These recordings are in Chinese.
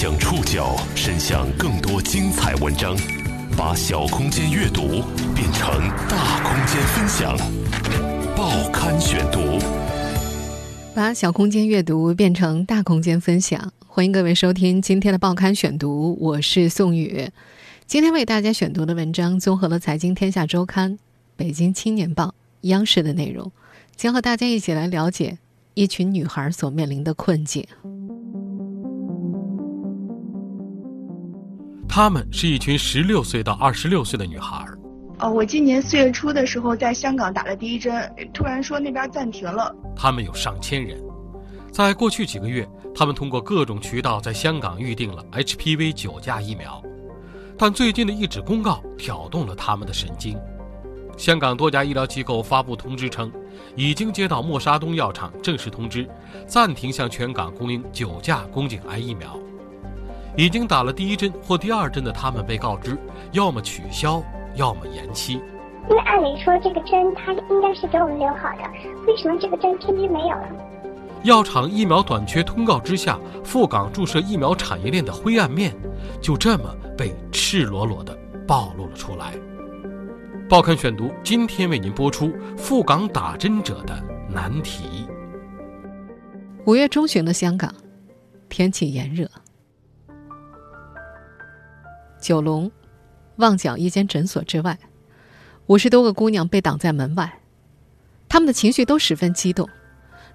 将触角伸向更多精彩文章，把小空间阅读变成大空间分享。报刊选读，把小空间阅读变成大空间分享。欢迎各位收听今天的报刊选读，我是宋宇。今天为大家选读的文章综合了《财经天下周刊》、《北京青年报》、央视的内容，将和大家一起来了解一群女孩所面临的困境。她们是一群十六岁到二十六岁的女孩。哦，我今年四月初的时候在香港打了第一针，突然说那边暂停了。他们有上千人，在过去几个月，他们通过各种渠道在香港预定了 HPV 九价疫苗。但最近的一纸公告挑动了他们的神经。香港多家医疗机构发布通知称，已经接到默沙东药厂正式通知，暂停向全港供应九价宫颈癌疫苗。已经打了第一针或第二针的他们被告知，要么取消，要么延期。因为按理说这个针它应该是给我们留好的，为什么这个针偏偏没有了？药厂疫苗短缺通告之下，赴港注射疫苗产业链的灰暗面，就这么被赤裸裸地暴露了出来。报刊选读今天为您播出赴港打针者的难题。五月中旬的香港，天气炎热。九龙、旺角一间诊所之外，五十多个姑娘被挡在门外，她们的情绪都十分激动。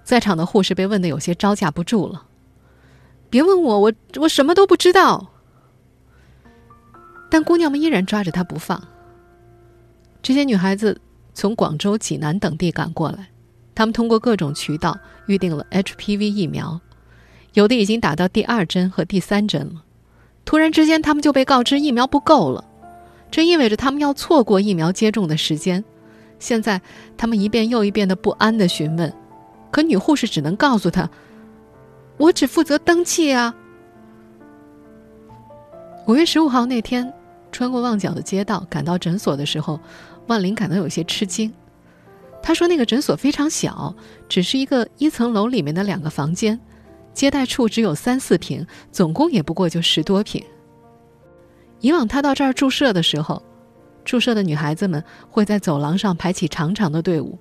在场的护士被问得有些招架不住了：“别问我，我我什么都不知道。”但姑娘们依然抓着她不放。这些女孩子从广州、济南等地赶过来，她们通过各种渠道预定了 HPV 疫苗，有的已经打到第二针和第三针了。突然之间，他们就被告知疫苗不够了，这意味着他们要错过疫苗接种的时间。现在，他们一遍又一遍的不安的询问，可女护士只能告诉他：“我只负责登记啊。”五月十五号那天，穿过旺角的街道赶到诊所的时候，万林感到有些吃惊。他说：“那个诊所非常小，只是一个一层楼里面的两个房间。”接待处只有三四平，总共也不过就十多平。以往他到这儿注射的时候，注射的女孩子们会在走廊上排起长长的队伍，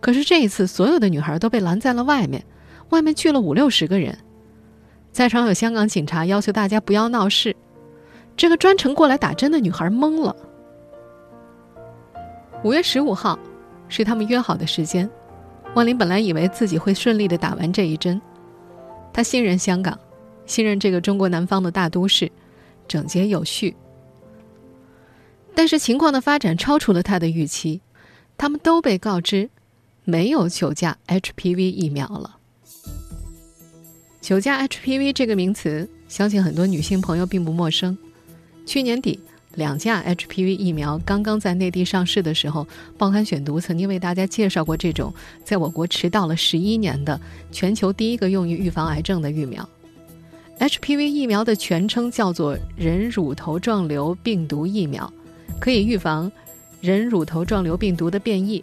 可是这一次，所有的女孩都被拦在了外面，外面聚了五六十个人。在场有香港警察，要求大家不要闹事。这个专程过来打针的女孩懵了。五月十五号，是他们约好的时间。万林本来以为自己会顺利的打完这一针。他信任香港，信任这个中国南方的大都市，整洁有序。但是情况的发展超出了他的预期，他们都被告知没有九价 HPV 疫苗了。九价 HPV 这个名词，相信很多女性朋友并不陌生。去年底。两价 HPV 疫苗刚刚在内地上市的时候，报刊选读曾经为大家介绍过这种在我国迟到了十一年的全球第一个用于预防癌症的疫苗。HPV 疫苗的全称叫做人乳头状瘤病毒疫苗，可以预防人乳头状瘤病毒的变异。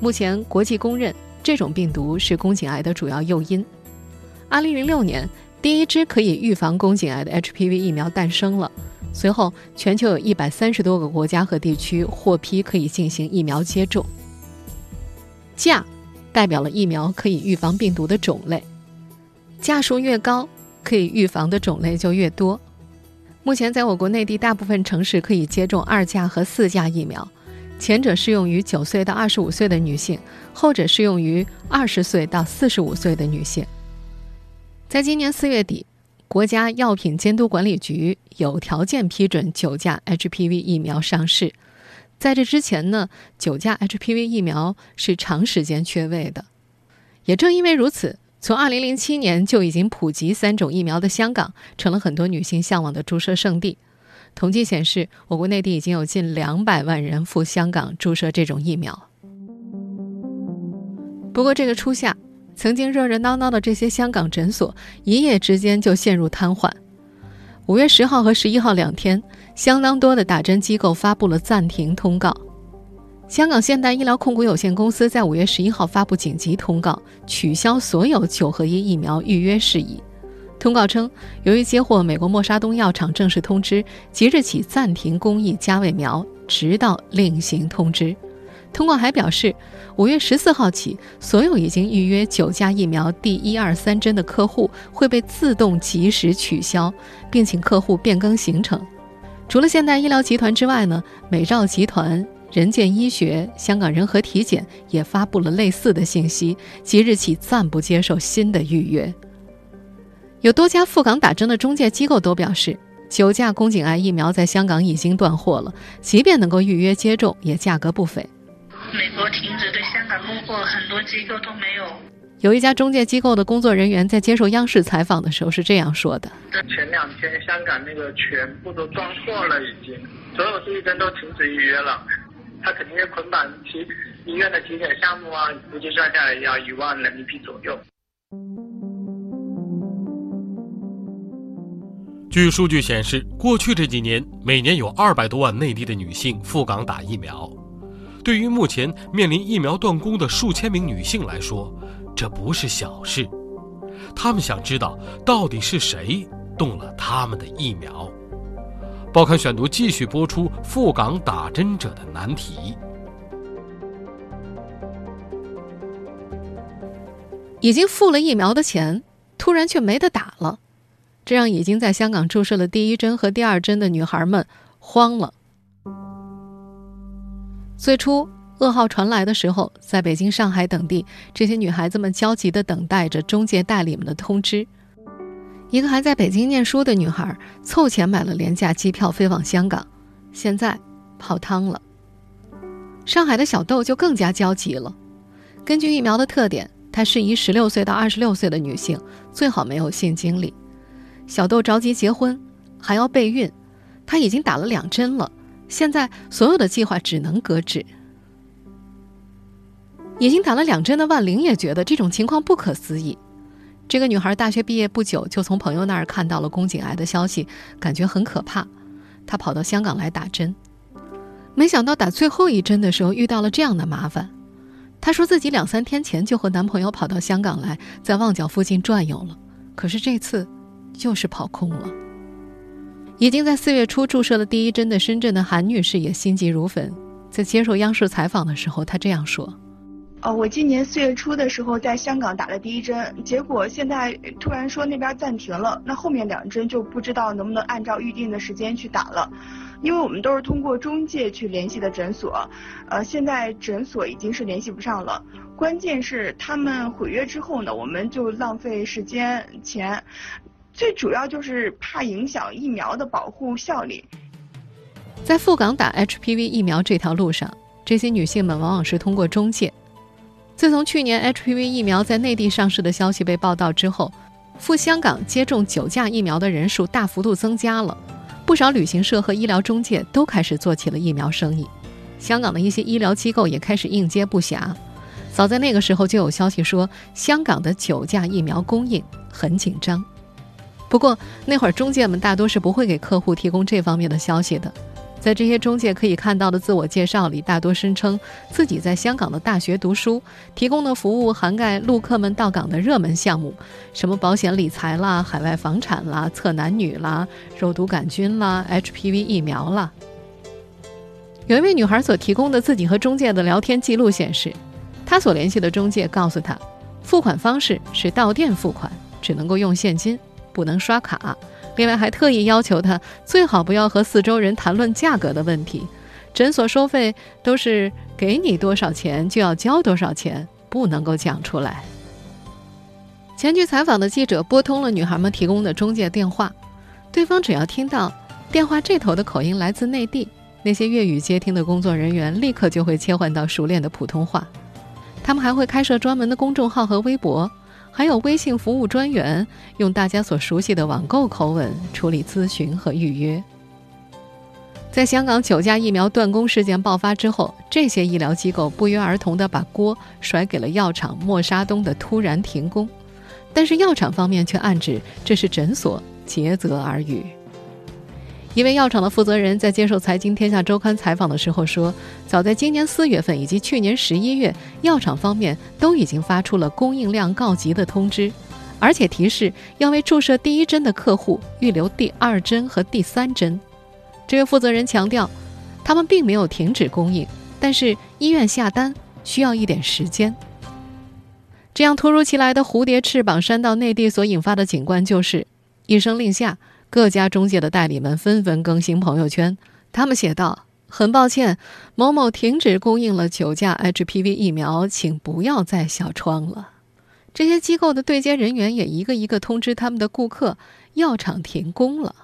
目前国际公认这种病毒是宫颈癌的主要诱因。二零零六年，第一支可以预防宫颈癌的 HPV 疫苗诞生了。随后，全球有一百三十多个国家和地区获批可以进行疫苗接种。价代表了疫苗可以预防病毒的种类，价数越高，可以预防的种类就越多。目前，在我国内地大部分城市可以接种二价和四价疫苗，前者适用于九岁到二十五岁的女性，后者适用于二十岁到四十五岁的女性。在今年四月底。国家药品监督管理局有条件批准九价 HPV 疫苗上市。在这之前呢，九价 HPV 疫苗是长时间缺位的。也正因为如此，从2007年就已经普及三种疫苗的香港，成了很多女性向往的注射圣地。统计显示，我国内地已经有近两百万人赴香港注射这种疫苗。不过，这个初夏。曾经热热闹闹的这些香港诊所，一夜之间就陷入瘫痪。五月十号和十一号两天，相当多的打针机构发布了暂停通告。香港现代医疗控股有限公司在五月十一号发布紧急通告，取消所有九合一疫苗预约事宜。通告称，由于接获美国默沙东药厂正式通知，即日起暂停供应加卫苗，直到另行通知。通告还表示，五月十四号起，所有已经预约九价疫苗第一、二、三针的客户会被自动及时取消，并请客户变更行程。除了现代医疗集团之外呢，美兆集团、人健医学、香港仁和体检也发布了类似的信息，即日起暂不接受新的预约。有多家赴港打针的中介机构都表示，九价宫颈癌疫苗在香港已经断货了，即便能够预约接种，也价格不菲。美国停止对香港供货，很多机构都没有。有一家中介机构的工作人员在接受央视采访的时候是这样说的：“前两天香港那个全部都断货了，已经所有第一针都停止预约了。他肯定要捆绑其医院的体检项目啊，估计算下来要一万人民币左右。”据数据显示，过去这几年，每年有二百多万内地的女性赴港打疫苗。对于目前面临疫苗断供的数千名女性来说，这不是小事。她们想知道，到底是谁动了他们的疫苗？报刊选读继续播出赴港打针者的难题。已经付了疫苗的钱，突然却没得打了，这让已经在香港注射了第一针和第二针的女孩们慌了。最初噩耗传来的时候，在北京、上海等地，这些女孩子们焦急地等待着中介代理们的通知。一个还在北京念书的女孩凑钱买了廉价机票飞往香港，现在泡汤了。上海的小豆就更加焦急了。根据疫苗的特点，它适宜十六岁到二十六岁的女性，最好没有性经历。小豆着急结婚，还要备孕，她已经打了两针了。现在所有的计划只能搁置。已经打了两针的万玲也觉得这种情况不可思议。这个女孩大学毕业不久，就从朋友那儿看到了宫颈癌的消息，感觉很可怕。她跑到香港来打针，没想到打最后一针的时候遇到了这样的麻烦。她说自己两三天前就和男朋友跑到香港来，在旺角附近转悠了，可是这次就是跑空了。已经在四月初注射了第一针的深圳的韩女士也心急如焚，在接受央视采访的时候，她这样说：“哦，我今年四月初的时候在香港打了第一针，结果现在突然说那边暂停了，那后面两针就不知道能不能按照预定的时间去打了，因为我们都是通过中介去联系的诊所，呃，现在诊所已经是联系不上了，关键是他们毁约之后呢，我们就浪费时间钱。”最主要就是怕影响疫苗的保护效力。在赴港打 HPV 疫苗这条路上，这些女性们往往是通过中介。自从去年 HPV 疫苗在内地上市的消息被报道之后，赴香港接种九价疫苗的人数大幅度增加了，不少旅行社和医疗中介都开始做起了疫苗生意。香港的一些医疗机构也开始应接不暇。早在那个时候就有消息说，香港的九价疫苗供应很紧张。不过那会儿中介们大多是不会给客户提供这方面的消息的，在这些中介可以看到的自我介绍里，大多声称自己在香港的大学读书，提供的服务涵盖陆客们到港的热门项目，什么保险理财啦、海外房产啦、测男女啦、肉毒杆菌啦、HPV 疫苗啦。有一位女孩所提供的自己和中介的聊天记录显示，她所联系的中介告诉她，付款方式是到店付款，只能够用现金。不能刷卡，另外还特意要求他最好不要和四周人谈论价格的问题。诊所收费都是给你多少钱就要交多少钱，不能够讲出来。前去采访的记者拨通了女孩们提供的中介电话，对方只要听到电话这头的口音来自内地，那些粤语接听的工作人员立刻就会切换到熟练的普通话。他们还会开设专门的公众号和微博。还有微信服务专员用大家所熟悉的网购口吻处理咨询和预约。在香港九价疫苗断供事件爆发之后，这些医疗机构不约而同地把锅甩给了药厂默沙东的突然停工，但是药厂方面却暗指这是诊所竭泽而渔。一位药厂的负责人在接受《财经天下周刊》采访的时候说：“早在今年四月份以及去年十一月，药厂方面都已经发出了供应量告急的通知，而且提示要为注射第一针的客户预留第二针和第三针。这位负责人强调，他们并没有停止供应，但是医院下单需要一点时间。这样突如其来的蝴蝶翅膀扇到内地所引发的景观就是，一声令下，各家中介的代理们纷纷更新朋友圈。他们写道：“很抱歉，某某停止供应了九价 HPV 疫苗，请不要再小窗了。”这些机构的对接人员也一个一个通知他们的顾客，药厂停工了。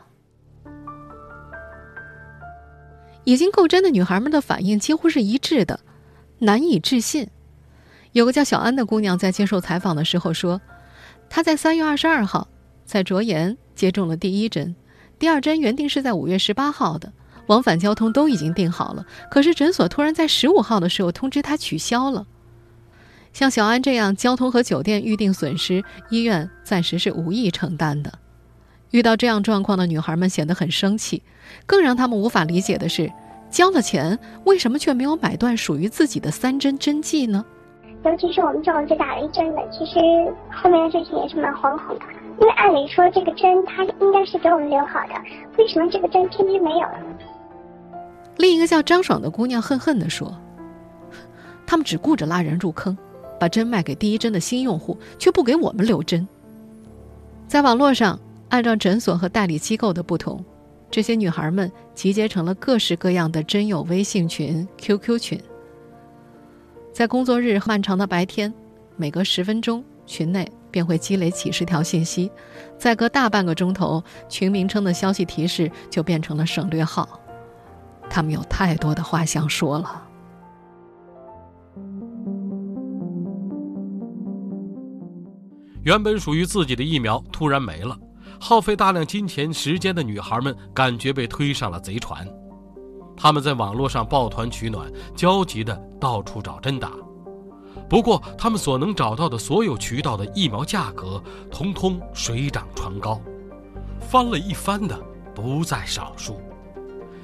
已经够真的女孩们的反应几乎是一致的，难以置信。有个叫小安的姑娘在接受采访的时候说，她在三月二十二号在卓妍接种了第一针，第二针原定是在五月十八号的，往返交通都已经订好了。可是诊所突然在十五号的时候通知她取消了。像小安这样交通和酒店预定损失，医院暂时是无意承担的。遇到这样状况的女孩们显得很生气，更让他们无法理解的是，交了钱为什么却没有买断属于自己的三针针剂呢？尤其是我们这种只打了一针的，其实后面的事情也是蛮惶恐的。因为按理说这个针它应该是给我们留好的，为什么这个针偏偏没有了？另一个叫张爽的姑娘恨恨地说：“他们只顾着拉人入坑，把针卖给第一针的新用户，却不给我们留针。”在网络上，按照诊所和代理机构的不同，这些女孩们集结成了各式各样的针友微信群、QQ 群。在工作日漫长的白天，每隔十分钟，群内便会积累几十条信息；再隔大半个钟头，群名称的消息提示就变成了省略号。他们有太多的话想说了。原本属于自己的疫苗突然没了，耗费大量金钱时间的女孩们感觉被推上了贼船。他们在网络上抱团取暖，焦急地到处找针打。不过，他们所能找到的所有渠道的疫苗价格，通通水涨船高，翻了一番的不在少数。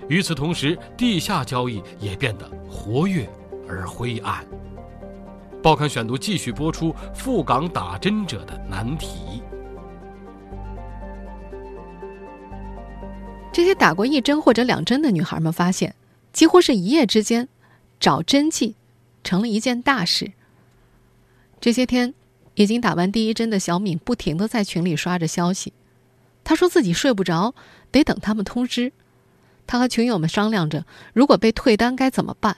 与此同时，地下交易也变得活跃而灰暗。报刊选读继续播出赴港打针者的难题。这些打过一针或者两针的女孩们发现，几乎是一夜之间，找针剂成了一件大事。这些天，已经打完第一针的小敏不停的在群里刷着消息，她说自己睡不着，得等他们通知。她和群友们商量着，如果被退单该怎么办。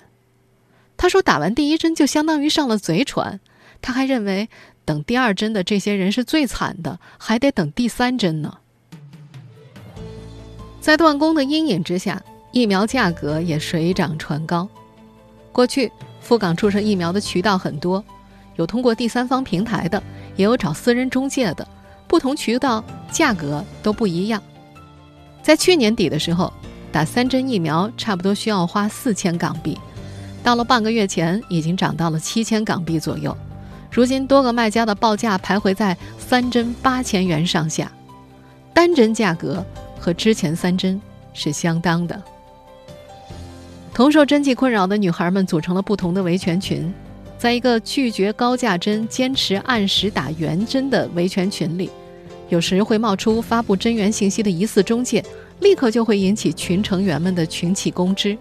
她说，打完第一针就相当于上了贼船。她还认为，等第二针的这些人是最惨的，还得等第三针呢。在断供的阴影之下，疫苗价格也水涨船高。过去赴港注射疫苗的渠道很多，有通过第三方平台的，也有找私人中介的，不同渠道价格都不一样。在去年底的时候，打三针疫苗差不多需要花四千港币，到了半个月前已经涨到了七千港币左右。如今多个卖家的报价徘徊在三针八千元上下，单针价格。和之前三针是相当的。同受针剂困扰的女孩们组成了不同的维权群，在一个拒绝高价针、坚持按时打原针的维权群里，有时会冒出发布针源信息的疑似中介，立刻就会引起群成员们的群起攻之。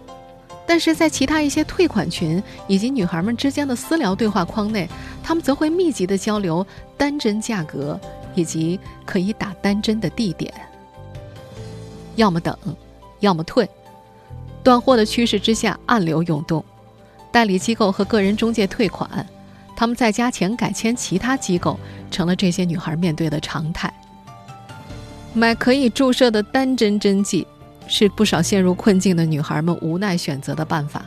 但是在其他一些退款群以及女孩们之间的私聊对话框内，他们则会密集的交流单针价格以及可以打单针的地点。要么等，要么退。断货的趋势之下，暗流涌动，代理机构和个人中介退款，他们再加钱改签其他机构，成了这些女孩面对的常态。买可以注射的单针针剂，是不少陷入困境的女孩们无奈选择的办法。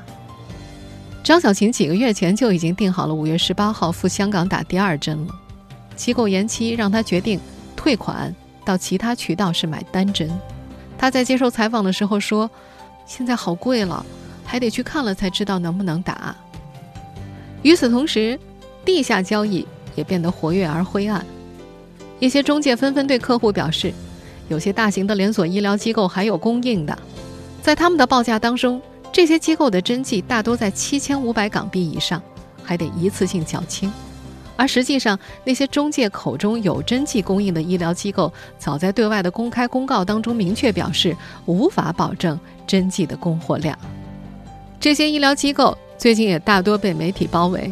张小琴几个月前就已经订好了五月十八号赴香港打第二针了，机构延期让她决定退款，到其他渠道是买单针。她在接受采访的时候说：“现在好贵了，还得去看了才知道能不能打。”与此同时，地下交易也变得活跃而灰暗。一些中介纷纷对客户表示，有些大型的连锁医疗机构还有供应的，在他们的报价当中，这些机构的针剂大多在七千五百港币以上，还得一次性缴清。而实际上，那些中介口中有针剂供应的医疗机构，早在对外的公开公告当中明确表示，无法保证针剂的供货量。这些医疗机构最近也大多被媒体包围。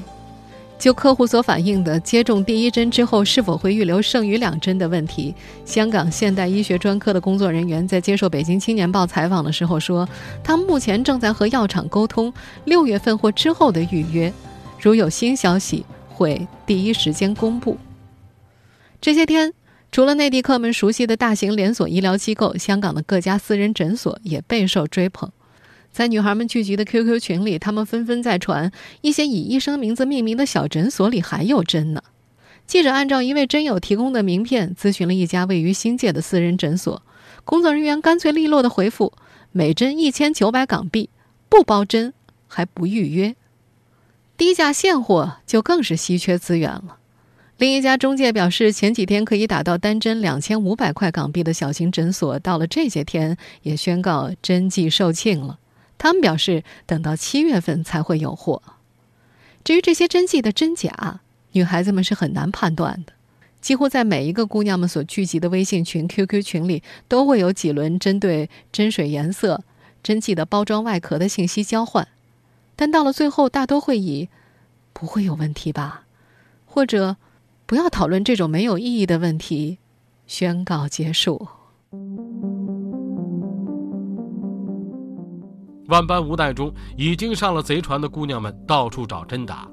就客户所反映的接种第一针之后是否会预留剩余两针的问题，香港现代医学专科的工作人员在接受北京青年报采访的时候说，他目前正在和药厂沟通六月份或之后的预约，如有新消息会第一时间公布。这些天，除了内地客们熟悉的大型连锁医疗机构，香港的各家私人诊所也备受追捧。在女孩们聚集的 QQ 群里，他们纷纷在传一些以医生名字命名的小诊所里还有针呢。记者按照一位针友提供的名片咨询了一家位于新界的私人诊所，工作人员干脆利落的回复：每针一千九百港币，不包针，还不预约。低价现货就更是稀缺资源了。另一家中介表示，前几天可以打到单针两千五百块港币的小型诊所，到了这些天也宣告针剂售罄了。他们表示，等到七月份才会有货。至于这些针剂的真假，女孩子们是很难判断的。几乎在每一个姑娘们所聚集的微信群、QQ 群里，都会有几轮针对针水颜色、针剂的包装外壳的信息交换。但到了最后，大多会以“不会有问题吧”或者“不要讨论这种没有意义的问题”宣告结束。万般无奈中，已经上了贼船的姑娘们到处找针打。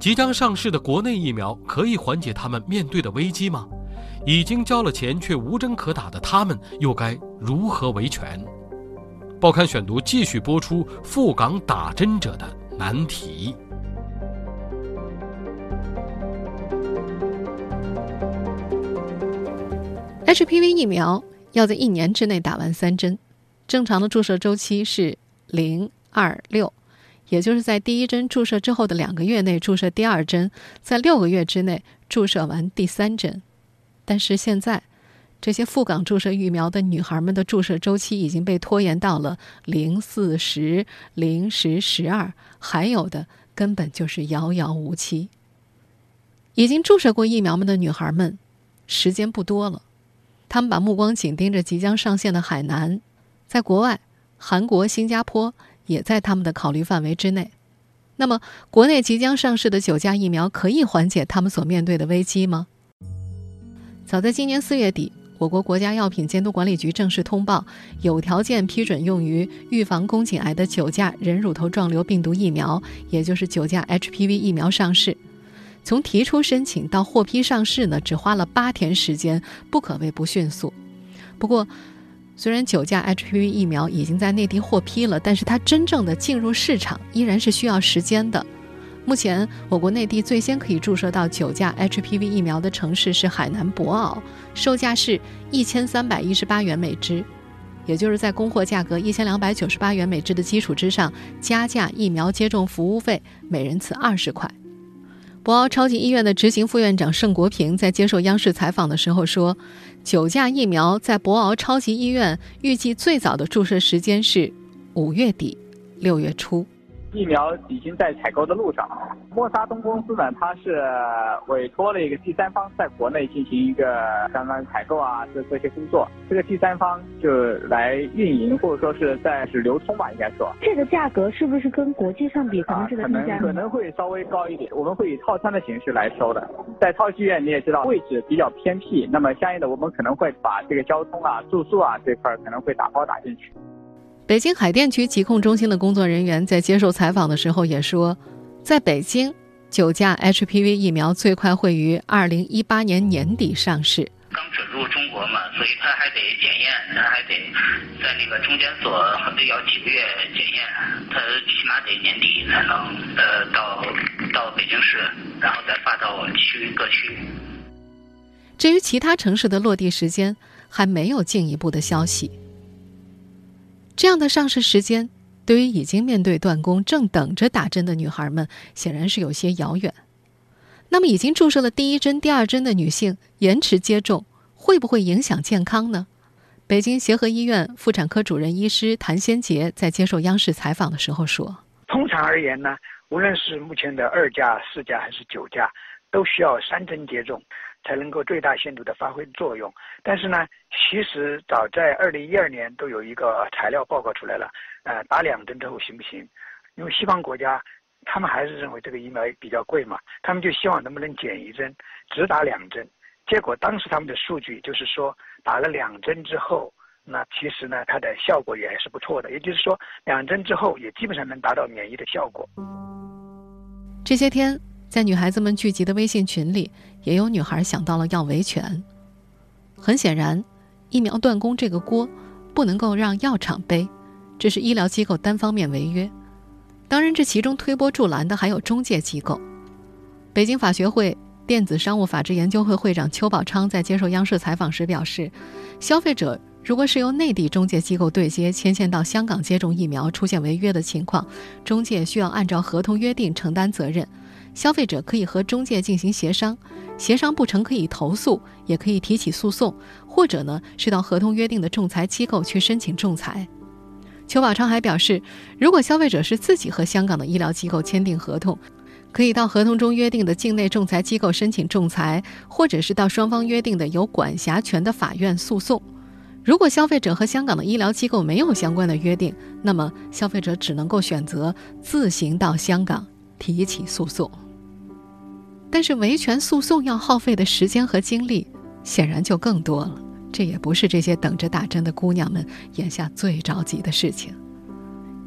即将上市的国内疫苗可以缓解他们面对的危机吗？已经交了钱却无针可打的他们又该如何维权？报刊选读继续播出赴港打针者的难题。HPV 疫苗要在一年之内打完三针，正常的注射周期是。零二六，也就是在第一针注射之后的两个月内注射第二针，在六个月之内注射完第三针。但是现在，这些赴港注射疫苗的女孩们的注射周期已经被拖延到了零四十、零十十二，还有的根本就是遥遥无期。已经注射过疫苗们的女孩们，时间不多了，她们把目光紧盯着即将上线的海南，在国外。韩国、新加坡也在他们的考虑范围之内。那么，国内即将上市的九价疫苗可以缓解他们所面对的危机吗？早在今年四月底，我国国家药品监督管理局正式通报，有条件批准用于预防宫颈癌的九价人乳头状瘤病毒疫苗，也就是九价 HPV 疫苗上市。从提出申请到获批上市呢，只花了八天时间，不可谓不迅速。不过，虽然九价 HPV 疫苗已经在内地获批了，但是它真正的进入市场依然是需要时间的。目前，我国内地最先可以注射到九价 HPV 疫苗的城市是海南博鳌，售价是一千三百一十八元每支，也就是在供货价格一千两百九十八元每支的基础之上，加价疫苗接种服务费，每人次二十块。博鳌超级医院的执行副院长盛国平在接受央视采访的时候说：“九价疫苗在博鳌超级医院预计最早的注射时间是五月底、六月初。”疫苗已经在采购的路上。默沙东公司呢，它是委托了一个第三方在国内进行一个相关采购啊，这这些工作。这个第三方就来运营或者说是在是流通吧，应该说。这个价格是不是跟国际上比，可能是可能可能会稍微高一点。我们会以套餐的形式来收的。在超级医院你也知道，位置比较偏僻，那么相应的我们可能会把这个交通啊、住宿啊这块可能会打包打进去。北京海淀区疾控中心的工作人员在接受采访的时候也说，在北京，九价 HPV 疫苗最快会于二零一八年年底上市。刚准入中国嘛，所以它还得检验，它还得在那个中间所得要几个月检验，它起码得年底才能呃到到北京市，然后再发到区各区。至于其他城市的落地时间，还没有进一步的消息。这样的上市时间，对于已经面对断供、正等着打针的女孩们，显然是有些遥远。那么，已经注射了第一针、第二针的女性，延迟接种会不会影响健康呢？北京协和医院妇产科主任医师谭先杰在接受央视采访的时候说：“通常而言呢，无论是目前的二价、四价还是九价，都需要三针接种，才能够最大限度的发挥作用。但是呢，其实早在二零一二年都有一个材料报告出来了，呃，打两针之后行不行？因为西方国家，他们还是认为这个疫苗比较贵嘛，他们就希望能不能减一针，只打两针。结果当时他们的数据就是说，打了两针之后，那其实呢，它的效果也还是不错的。也就是说，两针之后也基本上能达到免疫的效果。这些天，在女孩子们聚集的微信群里，也有女孩想到了要维权。很显然，疫苗断供这个锅不能够让药厂背，这是医疗机构单方面违约。当然，这其中推波助澜的还有中介机构。北京法学会。电子商务法治研究会会长邱宝昌在接受央视采访时表示，消费者如果是由内地中介机构对接牵线到香港接种疫苗出现违约的情况，中介需要按照合同约定承担责任。消费者可以和中介进行协商，协商不成可以投诉，也可以提起诉讼，或者呢是到合同约定的仲裁机构去申请仲裁。邱宝昌还表示，如果消费者是自己和香港的医疗机构签订合同。可以到合同中约定的境内仲裁机构申请仲裁，或者是到双方约定的有管辖权的法院诉讼。如果消费者和香港的医疗机构没有相关的约定，那么消费者只能够选择自行到香港提起诉讼。但是维权诉讼要耗费的时间和精力显然就更多了，这也不是这些等着打针的姑娘们眼下最着急的事情。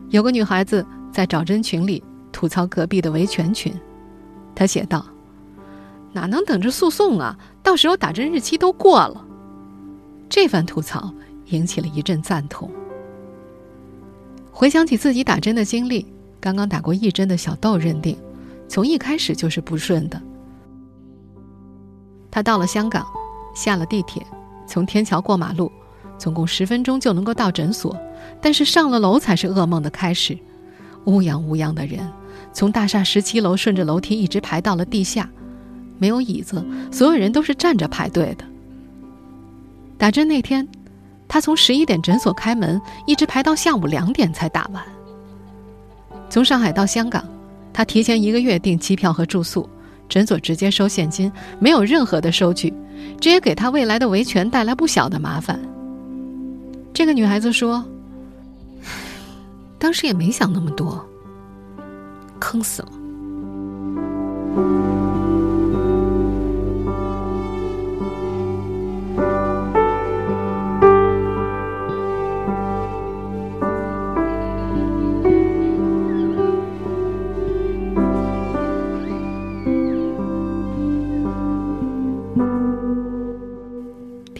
有个女孩子在找针群里。吐槽隔壁的维权群，她写道：“哪能等着诉讼啊？到时候打针日期都过了。”这番吐槽引起了一阵赞同。回想起自己打针的经历，刚刚打过一针的小豆认定，从一开始就是不顺的。他到了香港，下了地铁，从天桥过马路，总共十分钟就能够到诊所，但是上了楼才是噩梦的开始，乌泱乌泱的人。从大厦十七楼顺着楼梯一直排到了地下，没有椅子，所有人都是站着排队的。打针那天，他从十一点诊所开门，一直排到下午两点才打完。从上海到香港，他提前一个月订机票和住宿，诊所直接收现金，没有任何的收据，这也给他未来的维权带来不小的麻烦。这个女孩子说：“当时也没想那么多。”坑死了！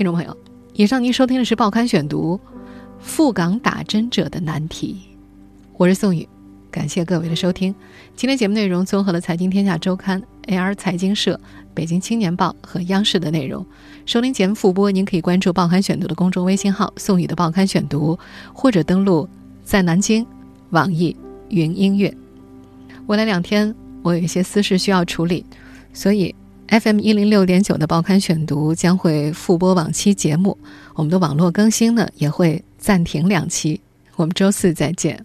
听众朋友，以上您收听的是《报刊选读》，赴港打针者的难题，我是宋宇。感谢各位的收听，今天节目内容综合了《财经天下周刊》、AR 财经社、北京青年报和央视的内容。收听节目复播，您可以关注《报刊选读》的公众微信号“宋宇的报刊选读”，或者登录在南京网易云音乐。未来两天我有一些私事需要处理，所以 FM 一零六点九的《报刊选读》将会复播往期节目，我们的网络更新呢也会暂停两期。我们周四再见。